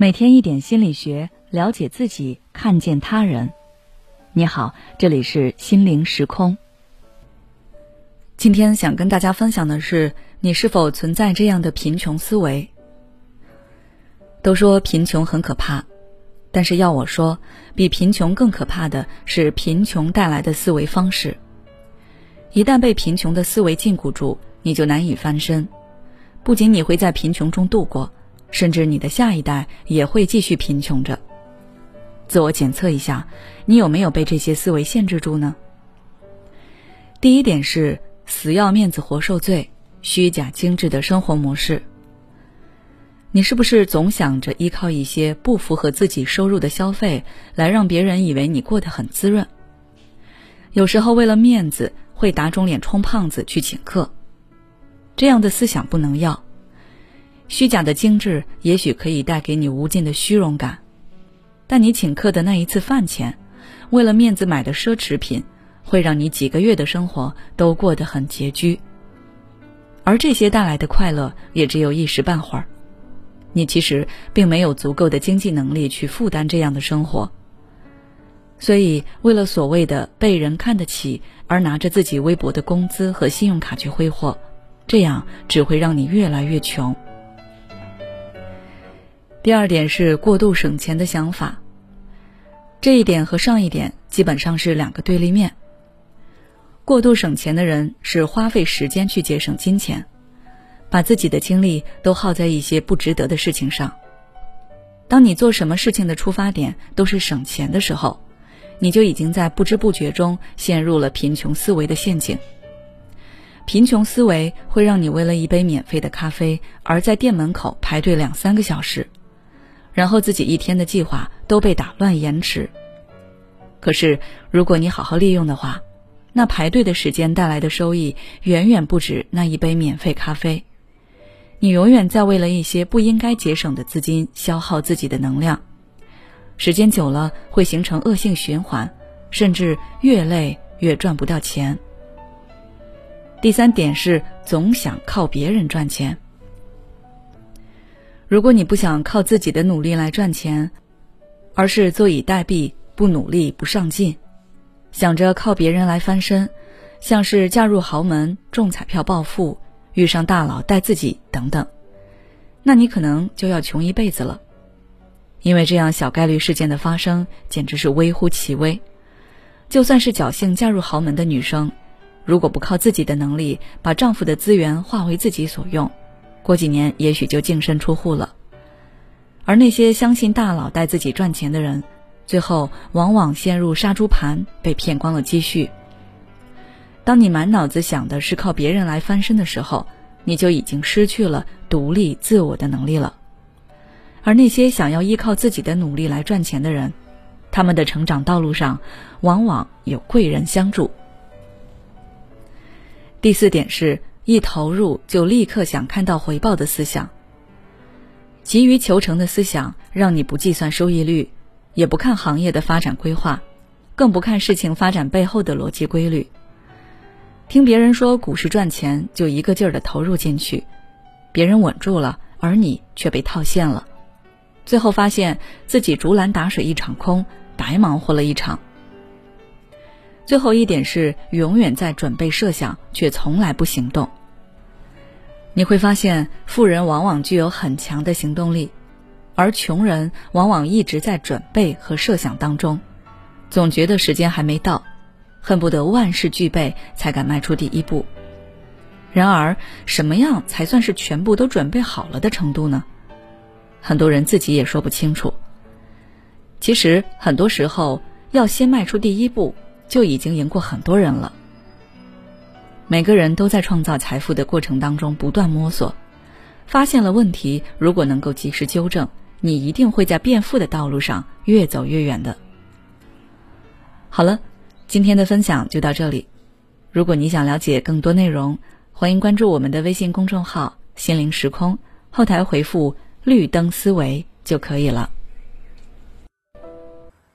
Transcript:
每天一点心理学，了解自己，看见他人。你好，这里是心灵时空。今天想跟大家分享的是，你是否存在这样的贫穷思维？都说贫穷很可怕，但是要我说，比贫穷更可怕的是贫穷带来的思维方式。一旦被贫穷的思维禁锢住，你就难以翻身。不仅你会在贫穷中度过。甚至你的下一代也会继续贫穷着。自我检测一下，你有没有被这些思维限制住呢？第一点是死要面子活受罪、虚假精致的生活模式。你是不是总想着依靠一些不符合自己收入的消费，来让别人以为你过得很滋润？有时候为了面子，会打肿脸充胖子去请客，这样的思想不能要。虚假的精致也许可以带给你无尽的虚荣感，但你请客的那一次饭钱，为了面子买的奢侈品，会让你几个月的生活都过得很拮据。而这些带来的快乐也只有一时半会儿，你其实并没有足够的经济能力去负担这样的生活。所以，为了所谓的被人看得起而拿着自己微薄的工资和信用卡去挥霍，这样只会让你越来越穷。第二点是过度省钱的想法，这一点和上一点基本上是两个对立面。过度省钱的人是花费时间去节省金钱，把自己的精力都耗在一些不值得的事情上。当你做什么事情的出发点都是省钱的时候，你就已经在不知不觉中陷入了贫穷思维的陷阱。贫穷思维会让你为了一杯免费的咖啡而在店门口排队两三个小时。然后自己一天的计划都被打乱延迟。可是，如果你好好利用的话，那排队的时间带来的收益远远不止那一杯免费咖啡。你永远在为了一些不应该节省的资金消耗自己的能量，时间久了会形成恶性循环，甚至越累越赚不到钱。第三点是总想靠别人赚钱。如果你不想靠自己的努力来赚钱，而是坐以待毙、不努力、不上进，想着靠别人来翻身，像是嫁入豪门、中彩票暴富、遇上大佬带自己等等，那你可能就要穷一辈子了。因为这样小概率事件的发生简直是微乎其微。就算是侥幸嫁入豪门的女生，如果不靠自己的能力把丈夫的资源化为自己所用，过几年也许就净身出户了，而那些相信大佬带自己赚钱的人，最后往往陷入杀猪盘，被骗光了积蓄。当你满脑子想的是靠别人来翻身的时候，你就已经失去了独立自我的能力了。而那些想要依靠自己的努力来赚钱的人，他们的成长道路上往往有贵人相助。第四点是。一投入就立刻想看到回报的思想，急于求成的思想，让你不计算收益率，也不看行业的发展规划，更不看事情发展背后的逻辑规律。听别人说股市赚钱，就一个劲儿的投入进去，别人稳住了，而你却被套现了，最后发现自己竹篮打水一场空，白忙活了一场。最后一点是永远在准备设想，却从来不行动。你会发现，富人往往具有很强的行动力，而穷人往往一直在准备和设想当中，总觉得时间还没到，恨不得万事俱备才敢迈出第一步。然而，什么样才算是全部都准备好了的程度呢？很多人自己也说不清楚。其实，很多时候要先迈出第一步，就已经赢过很多人了。每个人都在创造财富的过程当中不断摸索，发现了问题，如果能够及时纠正，你一定会在变富的道路上越走越远的。好了，今天的分享就到这里。如果你想了解更多内容，欢迎关注我们的微信公众号“心灵时空”，后台回复“绿灯思维”就可以了。